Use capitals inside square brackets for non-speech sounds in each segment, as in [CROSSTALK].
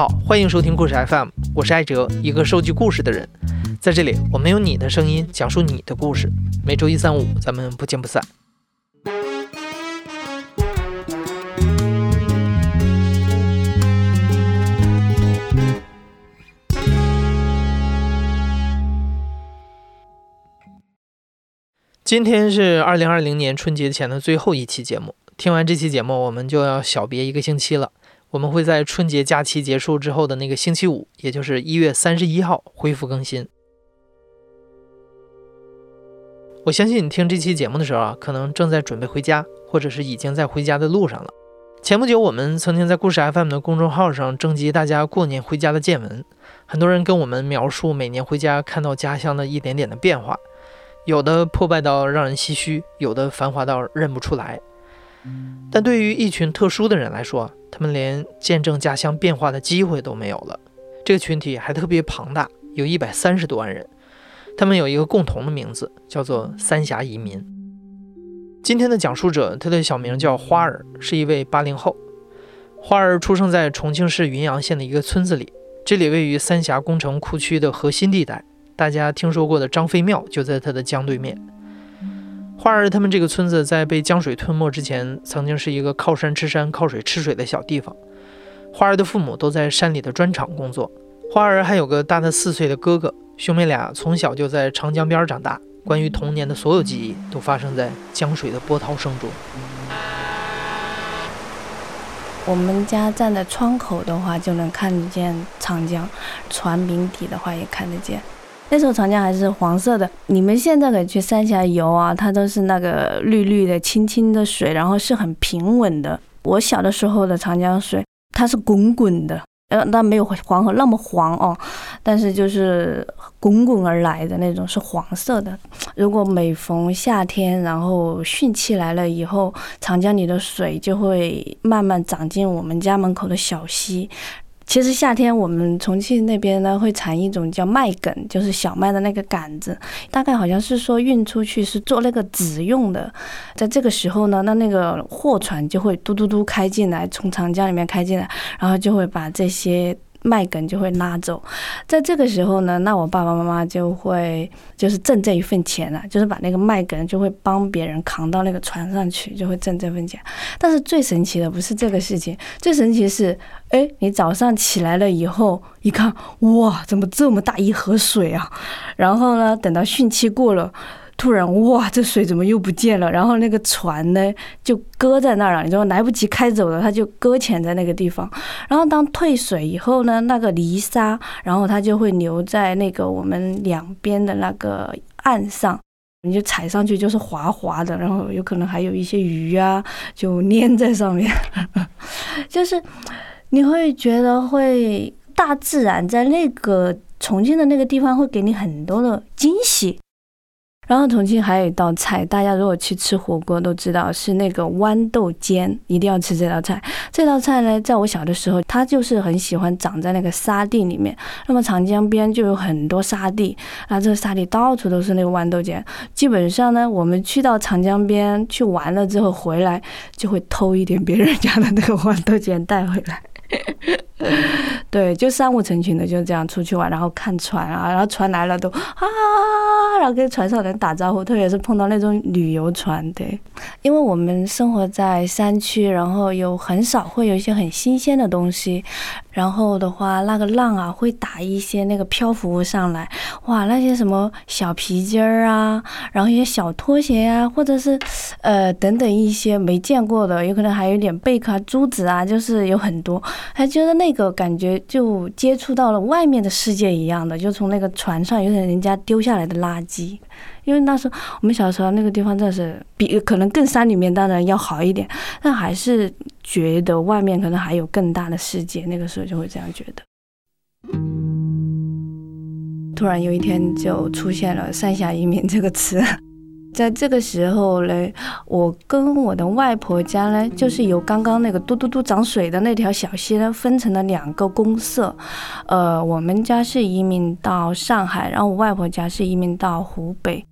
好，欢迎收听故事 FM，我是艾哲，一个收集故事的人。在这里，我们用你的声音讲述你的故事。每周一、三、五，咱们不见不散。今天是二零二零年春节前的最后一期节目。听完这期节目，我们就要小别一个星期了。我们会在春节假期结束之后的那个星期五，也就是一月三十一号恢复更新。我相信你听这期节目的时候啊，可能正在准备回家，或者是已经在回家的路上了。前不久，我们曾经在故事 FM 的公众号上征集大家过年回家的见闻，很多人跟我们描述每年回家看到家乡的一点点的变化。有的破败到让人唏嘘，有的繁华到认不出来。但对于一群特殊的人来说，他们连见证家乡变化的机会都没有了。这个群体还特别庞大，有一百三十多万人。他们有一个共同的名字，叫做三峡移民。今天的讲述者，他的小名叫花儿，是一位八零后。花儿出生在重庆市云阳县的一个村子里，这里位于三峡工程库区的核心地带。大家听说过的张飞庙就在他的江对面。花儿他们这个村子在被江水吞没之前，曾经是一个靠山吃山、靠水吃水的小地方。花儿的父母都在山里的砖厂工作，花儿还有个大他四岁的哥哥，兄妹俩从小就在长江边长大。关于童年的所有记忆，都发生在江水的波涛声中。我们家站在窗口的话，就能看得见长江；船明底的话，也看得见。那时候长江还是黄色的，你们现在可以去三峡游啊，它都是那个绿绿的、清清的水，然后是很平稳的。我小的时候的长江水，它是滚滚的，呃，那没有黄河那么黄哦，但是就是滚滚而来的那种是黄色的。如果每逢夏天，然后汛期来了以后，长江里的水就会慢慢涨进我们家门口的小溪。其实夏天我们重庆那边呢会产一种叫麦梗，就是小麦的那个杆子，大概好像是说运出去是做那个纸用的。在这个时候呢，那那个货船就会嘟嘟嘟开进来，从长江里面开进来，然后就会把这些。麦梗就会拉走，在这个时候呢，那我爸爸妈妈就会就是挣这一份钱了，就是把那个麦梗就会帮别人扛到那个船上去，就会挣这份钱。但是最神奇的不是这个事情，最神奇是，哎，你早上起来了以后一看，哇，怎么这么大一河水啊？然后呢，等到汛期过了。突然，哇，这水怎么又不见了？然后那个船呢，就搁在那儿了。你知道，来不及开走了，它就搁浅在那个地方。然后当退水以后呢，那个泥沙，然后它就会留在那个我们两边的那个岸上，你就踩上去就是滑滑的，然后有可能还有一些鱼啊，就粘在上面。[LAUGHS] 就是你会觉得会大自然在那个重庆的那个地方会给你很多的惊喜。然后重庆还有一道菜，大家如果去吃火锅都知道是那个豌豆尖，一定要吃这道菜。这道菜呢，在我小的时候，它就是很喜欢长在那个沙地里面。那么长江边就有很多沙地，啊，这个沙地到处都是那个豌豆尖。基本上呢，我们去到长江边去玩了之后回来，就会偷一点别人家的那个豌豆尖带回来。[LAUGHS] 对，就三五成群的就这样出去玩，然后看船啊，然后船来了都啊，然后跟船上人打招呼，特别是碰到那种旅游船，对，因为我们生活在山区，然后有很少会有一些很新鲜的东西。然后的话，那个浪啊会打一些那个漂浮物上来，哇，那些什么小皮筋儿啊，然后一些小拖鞋啊，或者是呃等等一些没见过的，有可能还有点贝壳、珠子啊，就是有很多，还觉得那个感觉就接触到了外面的世界一样的，就从那个船上有点人家丢下来的垃圾。因为那时候我们小时候那个地方真的是比可能更山里面当然要好一点，但还是觉得外面可能还有更大的世界。那个时候就会这样觉得。突然有一天就出现了“三峡移民”这个词，[LAUGHS] 在这个时候嘞，我跟我的外婆家呢，就是由刚刚那个嘟嘟嘟涨水的那条小溪呢，分成了两个公社。呃，我们家是移民到上海，然后我外婆家是移民到湖北。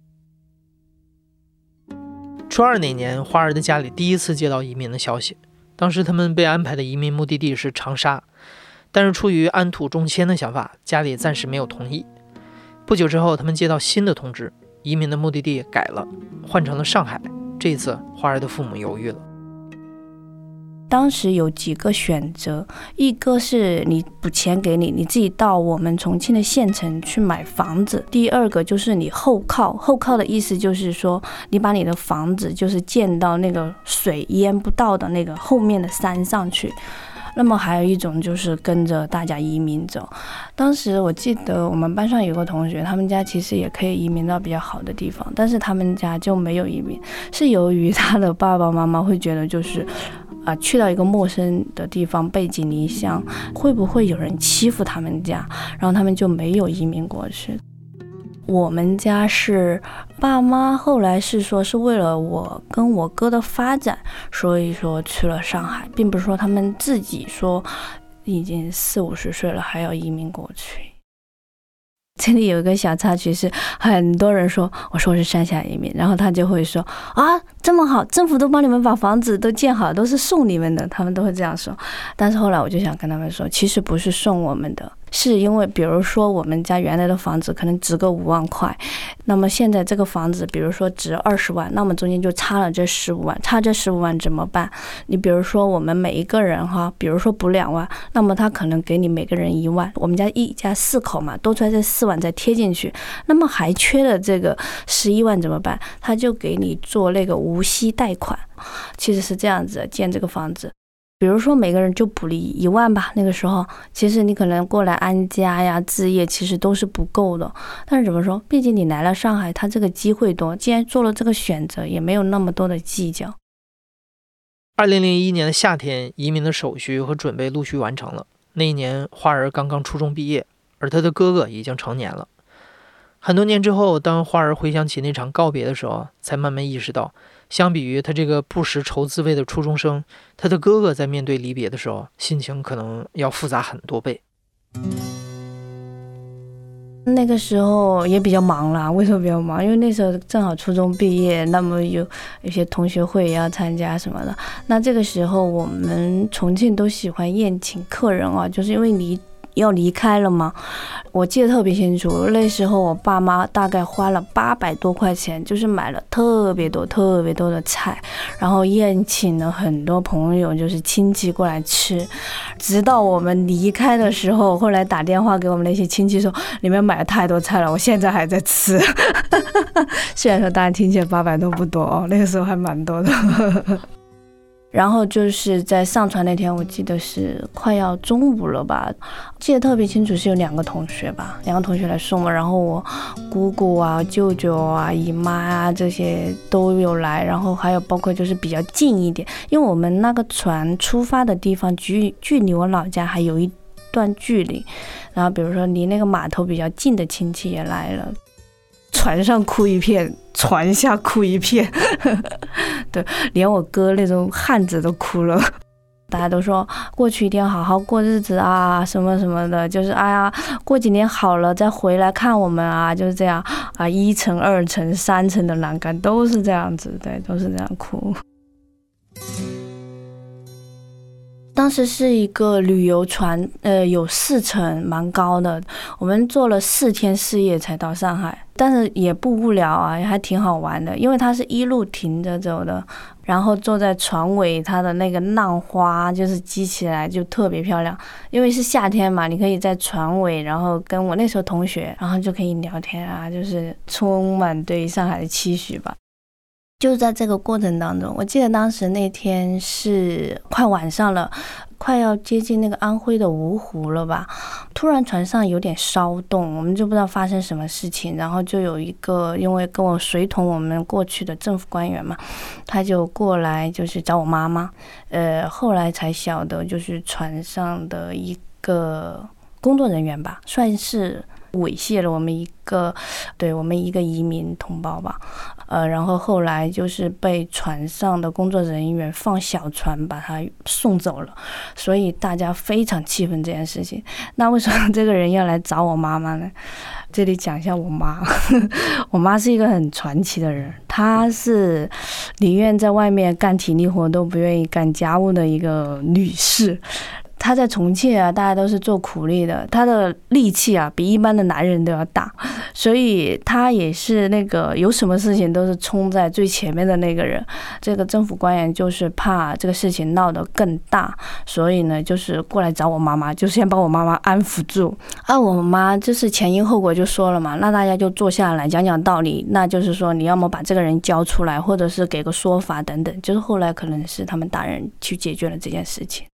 初二那年，花儿的家里第一次接到移民的消息。当时他们被安排的移民目的地是长沙。但是出于安土重迁的想法，家里暂时没有同意。不久之后，他们接到新的通知，移民的目的地改了，换成了上海。这一次，花儿的父母犹豫了。当时有几个选择，一个是你补钱给你，你自己到我们重庆的县城去买房子；第二个就是你后靠，后靠的意思就是说，你把你的房子就是建到那个水淹不到的那个后面的山上去。那么还有一种就是跟着大家移民走。当时我记得我们班上有个同学，他们家其实也可以移民到比较好的地方，但是他们家就没有移民，是由于他的爸爸妈妈会觉得就是。啊，去到一个陌生的地方，背井离乡，会不会有人欺负他们家？然后他们就没有移民过去。我们家是爸妈后来是说是为了我跟我哥的发展，所以说去了上海，并不是说他们自己说已经四五十岁了还要移民过去。这里有一个小插曲是，很多人说我说我是山下移民，然后他就会说啊这么好，政府都帮你们把房子都建好，都是送你们的，他们都会这样说。但是后来我就想跟他们说，其实不是送我们的。是因为，比如说我们家原来的房子可能值个五万块，那么现在这个房子，比如说值二十万，那么中间就差了这十五万，差这十五万怎么办？你比如说我们每一个人哈，比如说补两万，那么他可能给你每个人一万，我们家一家四口嘛，多出来这四万再贴进去，那么还缺的这个十一万怎么办？他就给你做那个无息贷款，其实是这样子建这个房子。比如说每个人就补了一万吧，那个时候其实你可能过来安家呀、置业，其实都是不够的。但是怎么说？毕竟你来了上海，他这个机会多，既然做了这个选择，也没有那么多的计较。二零零一年的夏天，移民的手续和准备陆续完成了。那一年，花儿刚刚初中毕业，而他的哥哥已经成年了。很多年之后，当花儿回想起那场告别的时候，才慢慢意识到。相比于他这个不识愁滋味的初中生，他的哥哥在面对离别的时候，心情可能要复杂很多倍。那个时候也比较忙啦，为什么比较忙？因为那时候正好初中毕业，那么有一些同学会要参加什么的。那这个时候我们重庆都喜欢宴请客人啊，就是因为离。要离开了吗？我记得特别清楚，那时候我爸妈大概花了八百多块钱，就是买了特别多、特别多的菜，然后宴请了很多朋友，就是亲戚过来吃。直到我们离开的时候，后来打电话给我们那些亲戚说：“你们买了太多菜了，我现在还在吃。” [LAUGHS] 虽然说大家听起来八百多不多哦，那个时候还蛮多的。然后就是在上传那天，我记得是快要中午了吧，记得特别清楚，是有两个同学吧，两个同学来送我，然后我姑姑啊、舅舅啊、姨妈啊这些都有来，然后还有包括就是比较近一点，因为我们那个船出发的地方距距离我老家还有一段距离，然后比如说离那个码头比较近的亲戚也来了。船上哭一片，船下哭一片，[LAUGHS] 对，连我哥那种汉子都哭了。大家都说过去一定要好好过日子啊，什么什么的，就是哎呀，过几年好了再回来看我们啊，就是这样啊，一层、二层、三层的栏杆都是这样子，对，都是这样哭。当时是一个旅游船，呃，有四层，蛮高的。我们坐了四天四夜才到上海，但是也不无聊啊，也还挺好玩的。因为它是一路停着走的，然后坐在船尾，它的那个浪花就是激起来就特别漂亮。因为是夏天嘛，你可以在船尾，然后跟我那时候同学，然后就可以聊天啊，就是充满对上海的期许吧。就在这个过程当中，我记得当时那天是快晚上了，快要接近那个安徽的芜湖了吧。突然船上有点骚动，我们就不知道发生什么事情。然后就有一个因为跟我随同我们过去的政府官员嘛，他就过来就是找我妈妈。呃，后来才晓得就是船上的一个工作人员吧，算是。猥亵了我们一个，对我们一个移民同胞吧，呃，然后后来就是被船上的工作人员放小船把他送走了，所以大家非常气愤这件事情。那为什么 [LAUGHS] 这个人要来找我妈妈呢？这里讲一下我妈，[LAUGHS] 我妈是一个很传奇的人，她是宁愿在外面干体力活都不愿意干家务的一个女士。他在重庆啊，大家都是做苦力的，他的力气啊比一般的男人都要大，[LAUGHS] 所以他也是那个有什么事情都是冲在最前面的那个人。这个政府官员就是怕这个事情闹得更大，所以呢，就是过来找我妈妈，就先把我妈妈安抚住。啊，我妈就是前因后果就说了嘛，那大家就坐下来讲讲道理，那就是说你要么把这个人交出来，或者是给个说法等等。就是后来可能是他们大人去解决了这件事情。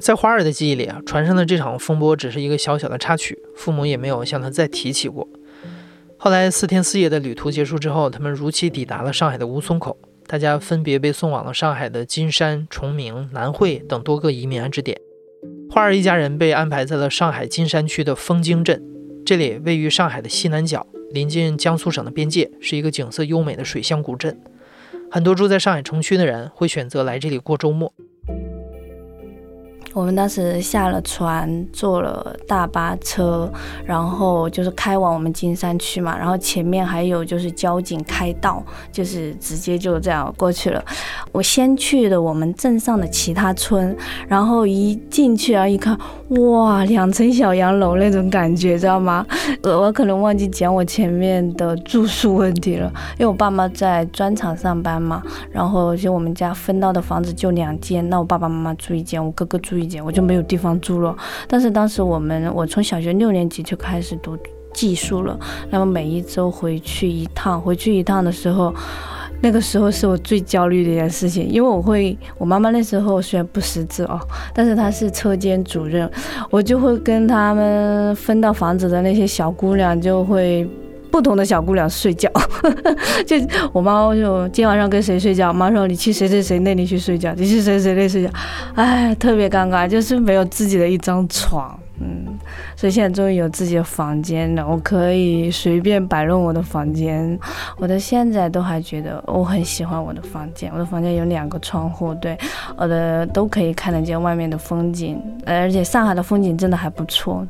在花儿的记忆里啊，船上的这场风波只是一个小小的插曲，父母也没有向他再提起过。后来四天四夜的旅途结束之后，他们如期抵达了上海的吴淞口，大家分别被送往了上海的金山、崇明、南汇等多个移民安置点。花儿一家人被安排在了上海金山区的枫泾镇，这里位于上海的西南角，临近江苏省的边界，是一个景色优美的水乡古镇。很多住在上海城区的人会选择来这里过周末。我们当时下了船，坐了大巴车，然后就是开往我们金山区嘛。然后前面还有就是交警开道，就是直接就这样过去了。我先去的我们镇上的其他村，然后一进去啊一看，哇，两层小洋楼那种感觉，知道吗？我可能忘记讲我前面的住宿问题了，因为我爸妈在砖厂上班嘛，然后就我们家分到的房子就两间，那我爸爸妈妈住一间，我哥哥住。我就没有地方住了。但是当时我们，我从小学六年级就开始读技术了。那么每一周回去一趟，回去一趟的时候，那个时候是我最焦虑的一件事情，因为我会，我妈妈那时候虽然不识字哦，但是她是车间主任，我就会跟他们分到房子的那些小姑娘就会。不同的小姑娘睡觉，[LAUGHS] 就我妈就今天晚上跟谁睡觉？妈说你去谁谁谁那里去睡觉，你去谁谁那睡觉，哎，特别尴尬，就是没有自己的一张床，嗯，所以现在终于有自己的房间了，我可以随便摆弄我的房间，我到现在都还觉得我很喜欢我的房间，我的房间有两个窗户，对，我的都可以看得见外面的风景，而且上海的风景真的还不错。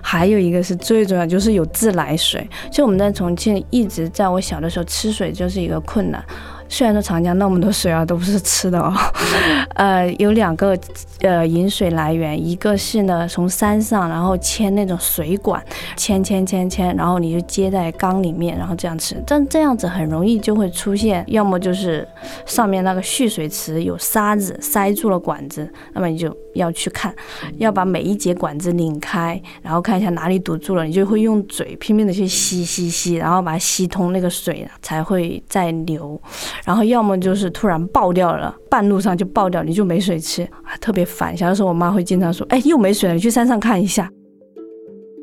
还有一个是最重要，就是有自来水。就我们在重庆，一直在我小的时候吃水就是一个困难。虽然说长江那么多水啊，都不是吃的哦。[LAUGHS] 呃，有两个呃饮水来源，一个是呢从山上，然后牵那种水管，牵牵牵牵，然后你就接在缸里面，然后这样吃。但这样子很容易就会出现，要么就是上面那个蓄水池有沙子塞住了管子，那么你就要去看，要把每一节管子拧开，然后看一下哪里堵住了，你就会用嘴拼命的去吸吸吸，然后把它吸通那个水才会再流。然后要么就是突然爆掉了，半路上就爆掉，你就没水吃，特别烦。小的时候，我妈会经常说：“哎，又没水了，你去山上看一下。”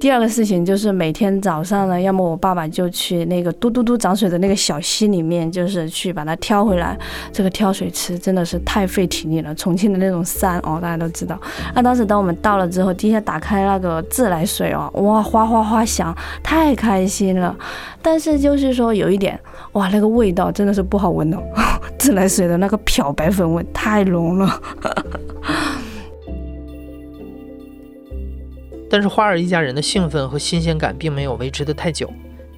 第二个事情就是每天早上呢，要么我爸爸就去那个嘟嘟嘟涨水的那个小溪里面，就是去把它挑回来。这个挑水池真的是太费体力了。重庆的那种山哦，大家都知道。那当时当我们到了之后，第一下打开那个自来水哦，哇，哗哗哗响，太开心了。但是就是说有一点，哇，那个味道真的是不好闻哦，自来水的那个漂白粉味太浓了。但是花儿一家人的兴奋和新鲜感并没有维持得太久，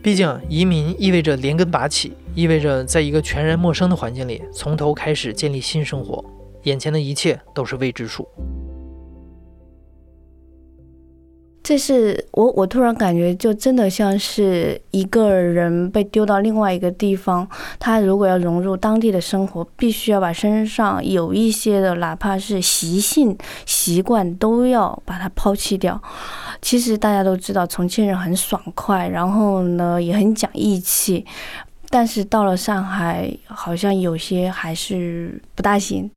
毕竟移民意味着连根拔起，意味着在一个全然陌生的环境里从头开始建立新生活，眼前的一切都是未知数。这是我，我突然感觉就真的像是一个人被丢到另外一个地方，他如果要融入当地的生活，必须要把身上有一些的，哪怕是习性、习惯，都要把它抛弃掉。其实大家都知道，重庆人很爽快，然后呢也很讲义气，但是到了上海，好像有些还是不大行。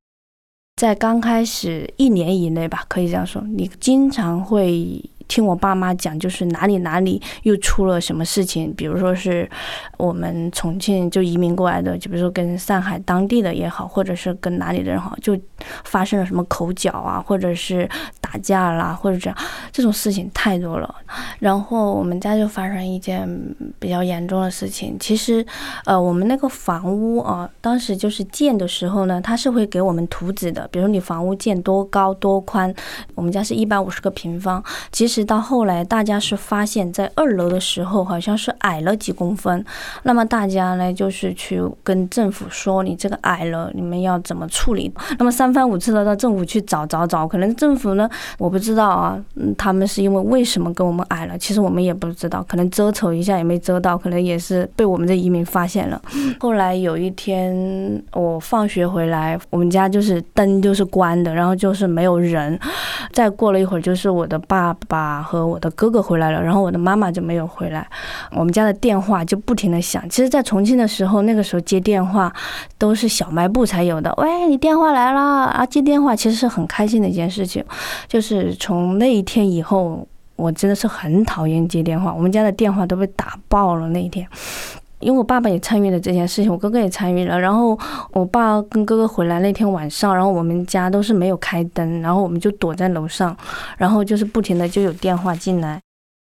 在刚开始一年以内吧，可以这样说，你经常会。听我爸妈讲，就是哪里哪里又出了什么事情，比如说是我们重庆就移民过来的，就比如说跟上海当地的也好，或者是跟哪里的人好，就发生了什么口角啊，或者是打架啦，或者这样这种事情太多了。然后我们家就发生一件比较严重的事情。其实，呃，我们那个房屋啊，当时就是建的时候呢，它是会给我们图纸的，比如你房屋建多高多宽。我们家是一百五十个平方，其实到后来大家是发现，在二楼的时候好像是矮了几公分。那么大家呢，就是去跟政府说，你这个矮了，你们要怎么处理？那么三番五次的到政府去找找找，可能政府呢，我不知道啊，嗯，他们是因为为什么跟我们矮了？其实我们也不知道，可能遮丑一下也没遮到，可能也是被我们的移民发现了。后来有一天我放学回来，我们家就是灯就是关的，然后就是没有人。再过了一会儿，就是我的爸爸和我的哥哥回来了，然后我的妈妈就没有回来，我们家的电话就不停的响。其实，在重庆的时候，那个时候接电话都是小卖部才有的。喂，你电话来了啊！接电话其实是很开心的一件事情。就是从那一天以后，我真的是很讨厌接电话，我们家的电话都被打爆了那一天。因为我爸爸也参与了这件事情，我哥哥也参与了。然后我爸跟哥哥回来那天晚上，然后我们家都是没有开灯，然后我们就躲在楼上，然后就是不停的就有电话进来。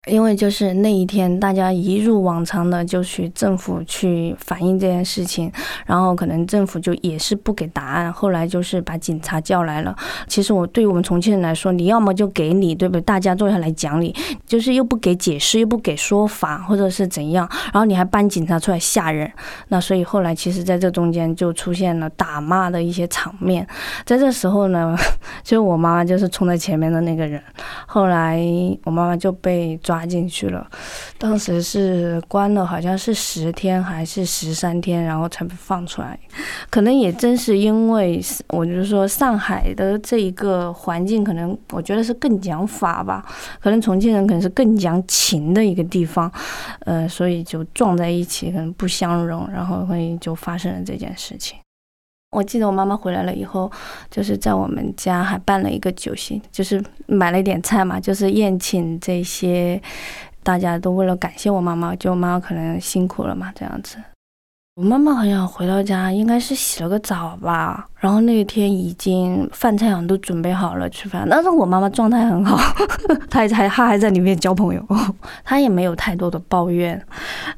因为就是那一天，大家一如往常的就去政府去反映这件事情，然后可能政府就也是不给答案。后来就是把警察叫来了。其实我对于我们重庆人来说，你要么就给你，对不对？大家坐下来讲理，就是又不给解释，又不给说法，或者是怎样，然后你还搬警察出来吓人。那所以后来其实在这中间就出现了打骂的一些场面。在这时候呢，[LAUGHS] 就我妈妈就是冲在前面的那个人。后来我妈妈就被抓。抓进去了，当时是关了，好像是十天还是十三天，然后才被放出来。可能也正是因为，我就说上海的这一个环境，可能我觉得是更讲法吧。可能重庆人可能是更讲情的一个地方，呃，所以就撞在一起，可能不相容，然后会就发生了这件事情。我记得我妈妈回来了以后，就是在我们家还办了一个酒席，就是买了一点菜嘛，就是宴请这些，大家都为了感谢我妈妈，就妈妈可能辛苦了嘛，这样子。我妈妈好像回到家，应该是洗了个澡吧，然后那天已经饭菜好像都准备好了吃饭。但是我妈妈状态很好，[LAUGHS] 她还她还在里面交朋友，[LAUGHS] 她也没有太多的抱怨，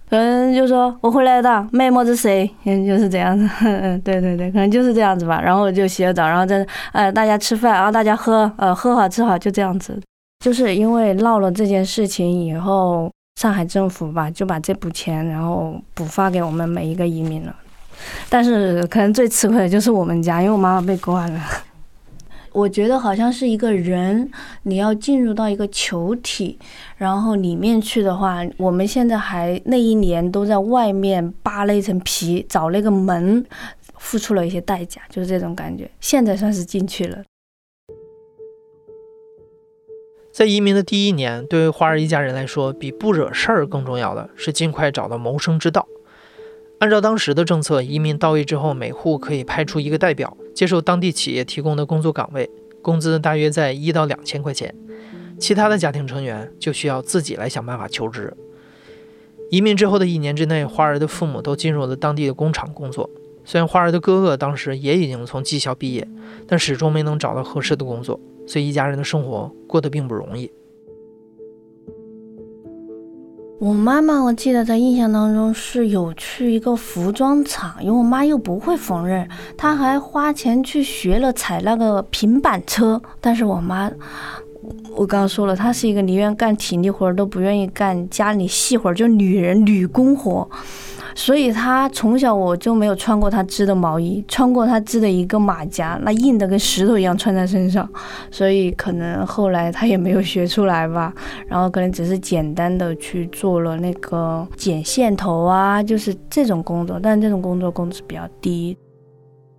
可能就说我回来的，妹妹是谁？嗯，就是这样子。嗯，[LAUGHS] 对对对，可能就是这样子吧。然后就洗了澡，然后在呃大家吃饭，然后大家喝呃喝好吃好，就这样子。就是因为闹了这件事情以后。上海政府吧，就把这笔钱然后补发给我们每一个移民了，但是可能最吃亏的就是我们家，因为我妈妈被关了。我觉得好像是一个人，你要进入到一个球体，然后里面去的话，我们现在还那一年都在外面扒了一层皮，找那个门，付出了一些代价，就是这种感觉。现在算是进去了。在移民的第一年，对于花儿一家人来说，比不惹事儿更重要的是尽快找到谋生之道。按照当时的政策，移民到位之后，每户可以派出一个代表，接受当地企业提供的工作岗位，工资大约在一到两千块钱。其他的家庭成员就需要自己来想办法求职。移民之后的一年之内，花儿的父母都进入了当地的工厂工作。虽然花儿的哥哥当时也已经从技校毕业，但始终没能找到合适的工作。所以一家人的生活过得并不容易。我妈妈，我记得在印象当中是有去一个服装厂，因为我妈又不会缝纫，她还花钱去学了踩那个平板车。但是我妈，我刚刚说了，她是一个宁愿干体力活都不愿意干家里细活，就女人女工活。所以他从小我就没有穿过他织的毛衣，穿过他织的一个马甲，那硬的跟石头一样穿在身上。所以可能后来他也没有学出来吧，然后可能只是简单的去做了那个剪线头啊，就是这种工作，但这种工作工资比较低。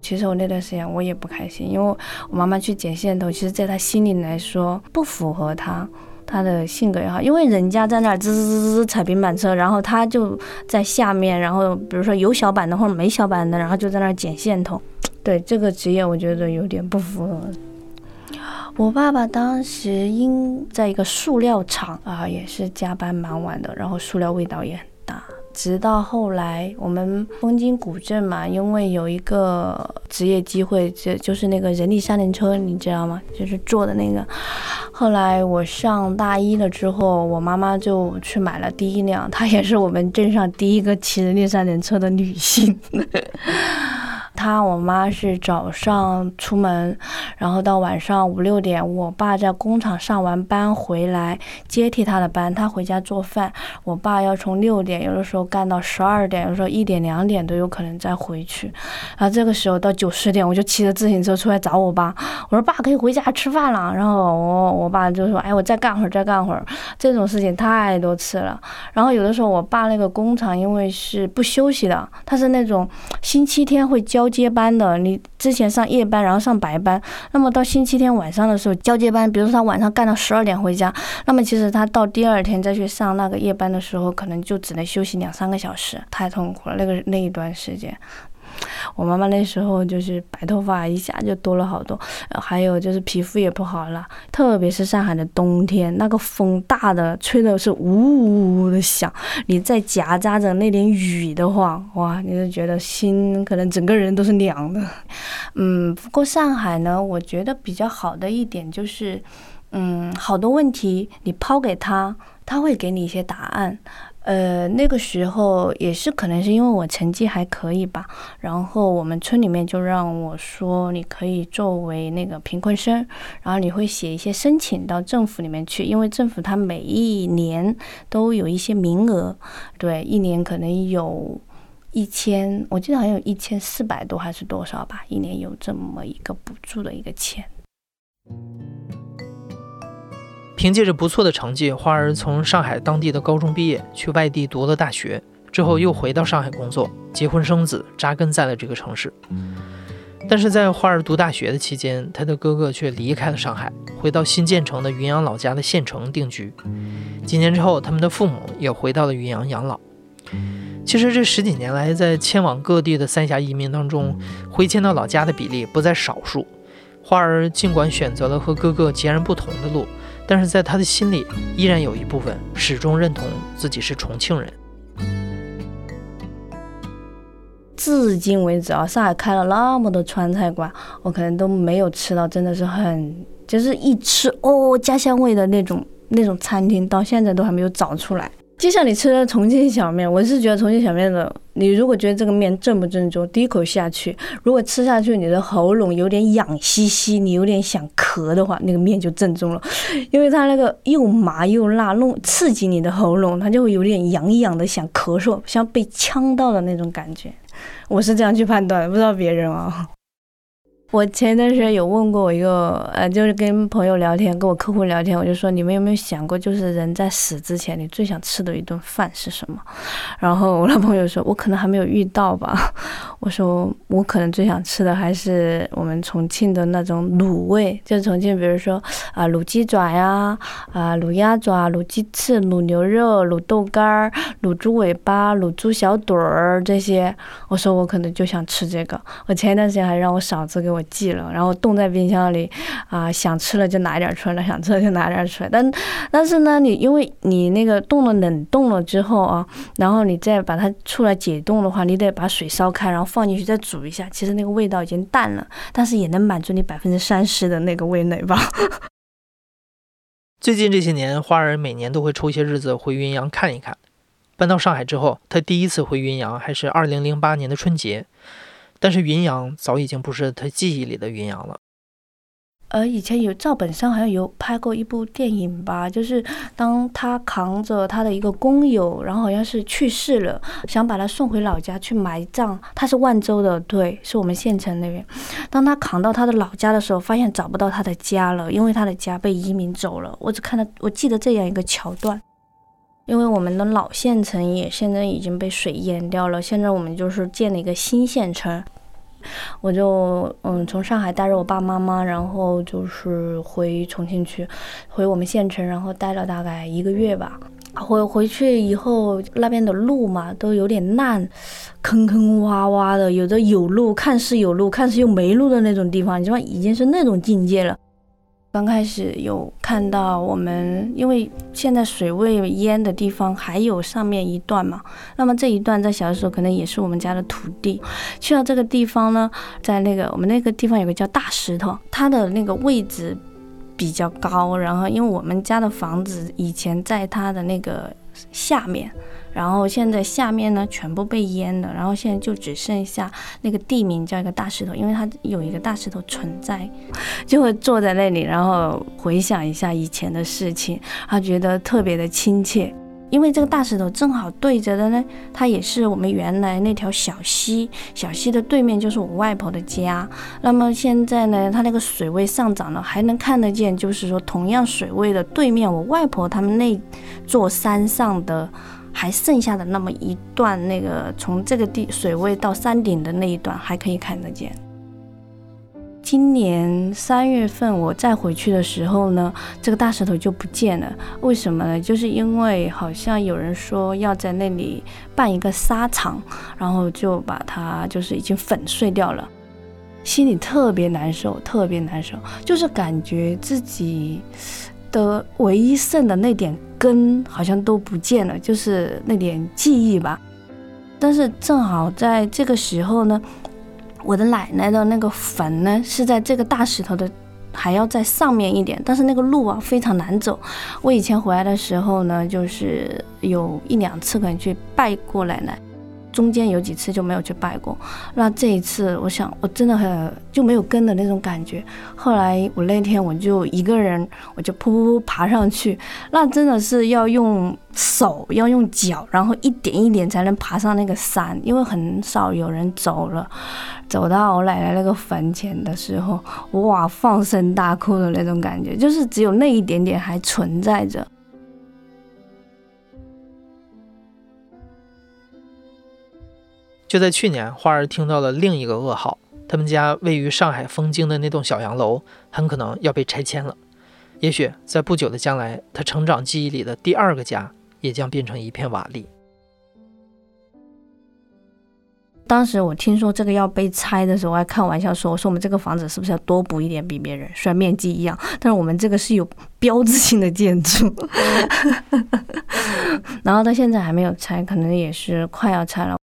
其实我那段时间我也不开心，因为我妈妈去剪线头，其实在他心里来说不符合他。他的性格也好，因为人家在那儿吱吱吱吱踩平板车，然后他就在下面，然后比如说有小板的或者没小板的，然后就在那儿捡线头。对这个职业，我觉得有点不符合。我爸爸当时因在一个塑料厂啊，也是加班蛮晚的，然后塑料味道也很。直到后来，我们枫泾古镇嘛，因为有一个职业机会，就就是那个人力三轮车，你知道吗？就是坐的那个。后来我上大一了之后，我妈妈就去买了第一辆，她也是我们镇上第一个骑人力三轮车的女性。[LAUGHS] 他我妈是早上出门，然后到晚上五六点，我爸在工厂上完班回来接替他的班，他回家做饭。我爸要从六点，有的时候干到十二点，有时候一点两点都有可能再回去。然后这个时候到九十点，我就骑着自行车出来找我爸，我说爸可以回家吃饭了。然后我我爸就说，哎，我再干会儿，再干会儿。这种事情太多次了。然后有的时候我爸那个工厂因为是不休息的，他是那种星期天会交。交接班的，你之前上夜班，然后上白班，那么到星期天晚上的时候交接班，比如说他晚上干到十二点回家，那么其实他到第二天再去上那个夜班的时候，可能就只能休息两三个小时，太痛苦了，那个那一段时间。我妈妈那时候就是白头发一下就多了好多，还有就是皮肤也不好了，特别是上海的冬天，那个风大的吹的是呜呜呜的响，你再夹杂着那点雨的话，哇，你就觉得心可能整个人都是凉的。嗯，不过上海呢，我觉得比较好的一点就是，嗯，好多问题你抛给他，他会给你一些答案。呃，那个时候也是可能是因为我成绩还可以吧，然后我们村里面就让我说，你可以作为那个贫困生，然后你会写一些申请到政府里面去，因为政府它每一年都有一些名额，对，一年可能有一千，我记得好像有一千四百多还是多少吧，一年有这么一个补助的一个钱。凭借着不错的成绩，花儿从上海当地的高中毕业，去外地读了大学，之后又回到上海工作，结婚生子，扎根在了这个城市。但是在花儿读大学的期间，他的哥哥却离开了上海，回到新建成的云阳老家的县城定居。几年之后，他们的父母也回到了云阳养老。其实这十几年来，在迁往各地的三峡移民当中，回迁到老家的比例不在少数。花儿尽管选择了和哥哥截然不同的路。但是在他的心里，依然有一部分始终认同自己是重庆人。至今为止啊，上海开了那么多川菜馆，我可能都没有吃到真的是很，就是一吃哦家乡味的那种那种餐厅，到现在都还没有找出来。就像你吃的重庆小面，我是觉得重庆小面的，你如果觉得这个面正不正宗，第一口下去，如果吃下去你的喉咙有点痒兮兮，你有点想咳的话，那个面就正宗了，因为它那个又麻又辣，弄刺激你的喉咙，它就会有点痒痒的，想咳嗽，像被呛到的那种感觉，我是这样去判断，不知道别人啊。我前段时间有问过我一个，呃，就是跟朋友聊天，跟我客户聊天，我就说你们有没有想过，就是人在死之前，你最想吃的一顿饭是什么？然后我那朋友说，我可能还没有遇到吧。[LAUGHS] 我说我可能最想吃的还是我们重庆的那种卤味，就重庆，比如说啊卤鸡爪呀，啊卤鸭爪、卤鸡翅、卤牛肉、卤豆干儿、卤猪尾巴、卤猪小肚儿这些。我说我可能就想吃这个。我前一段时间还让我嫂子给我。记了，然后冻在冰箱里，啊，想吃了就拿点出来，想吃了就拿点出来。但但是呢，你因为你那个冻了冷冻了之后啊，然后你再把它出来解冻的话，你得把水烧开，然后放进去再煮一下。其实那个味道已经淡了，但是也能满足你百分之三十的那个味蕾吧。[LAUGHS] 最近这些年，花儿每年都会抽一些日子回云阳看一看。搬到上海之后，他第一次回云阳还是二零零八年的春节。但是云阳早已经不是他记忆里的云阳了。呃，以前有赵本山好像有拍过一部电影吧，就是当他扛着他的一个工友，然后好像是去世了，想把他送回老家去埋葬。他是万州的，对，是我们县城那边。当他扛到他的老家的时候，发现找不到他的家了，因为他的家被移民走了。我只看到，我记得这样一个桥段。因为我们的老县城也现在已经被水淹掉了，现在我们就是建了一个新县城，我就嗯从上海带着我爸妈妈，然后就是回重庆去，回我们县城，然后待了大概一个月吧。回回去以后，那边的路嘛都有点烂，坑坑洼洼的，有的有路，看似有路，看似又没路的那种地方，你知道已经是那种境界了。刚开始有看到我们，因为现在水位淹的地方还有上面一段嘛，那么这一段在小的时候可能也是我们家的土地。去到这个地方呢，在那个我们那个地方有个叫大石头，它的那个位置比较高，然后因为我们家的房子以前在它的那个下面。然后现在下面呢全部被淹了，然后现在就只剩下那个地名叫一个大石头，因为它有一个大石头存在，就会坐在那里，然后回想一下以前的事情，他觉得特别的亲切。因为这个大石头正好对着的呢，它也是我们原来那条小溪，小溪的对面就是我外婆的家。那么现在呢，它那个水位上涨了，还能看得见，就是说同样水位的对面，我外婆他们那座山上的。还剩下的那么一段，那个从这个地水位到山顶的那一段还可以看得见。今年三月份我再回去的时候呢，这个大石头就不见了。为什么呢？就是因为好像有人说要在那里办一个沙场，然后就把它就是已经粉碎掉了，心里特别难受，特别难受，就是感觉自己的唯一剩的那点。根好像都不见了，就是那点记忆吧。但是正好在这个时候呢，我的奶奶的那个坟呢是在这个大石头的还要在上面一点，但是那个路啊非常难走。我以前回来的时候呢，就是有一两次可能去拜过奶奶。中间有几次就没有去拜过，那这一次我想我真的很就没有跟的那种感觉。后来我那天我就一个人，我就噗噗噗爬上去，那真的是要用手要用脚，然后一点一点才能爬上那个山，因为很少有人走了。走到我奶奶那个坟前的时候，哇，放声大哭的那种感觉，就是只有那一点点还存在着。就在去年，花儿听到了另一个噩耗：他们家位于上海枫泾的那栋小洋楼很可能要被拆迁了。也许在不久的将来，他成长记忆里的第二个家也将变成一片瓦砾。当时我听说这个要被拆的时候，我还开玩笑说：“我说我们这个房子是不是要多补一点比别人？虽然面积一样，但是我们这个是有标志性的建筑。[LAUGHS] ”然后到现在还没有拆，可能也是快要拆了。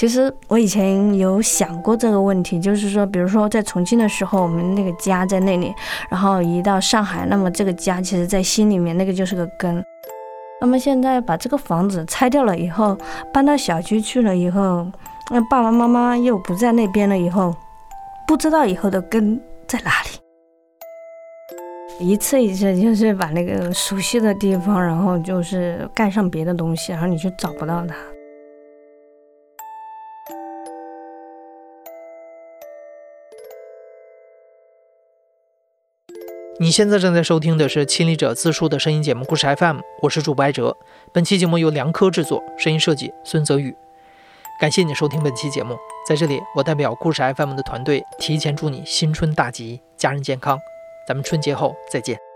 其实我以前有想过这个问题，就是说，比如说在重庆的时候，我们那个家在那里，然后移到上海，那么这个家其实在心里面那个就是个根。那么现在把这个房子拆掉了以后，搬到小区去了以后，那爸爸妈妈又不在那边了以后，不知道以后的根在哪里。一次一次就是把那个熟悉的地方，然后就是盖上别的东西，然后你就找不到它。你现在正在收听的是《亲历者自述》的声音节目《故事 FM》，我是主播艾哲。本期节目由梁科制作，声音设计孙泽宇。感谢你收听本期节目，在这里我代表故事 FM 的团队提前祝你新春大吉，家人健康。咱们春节后再见。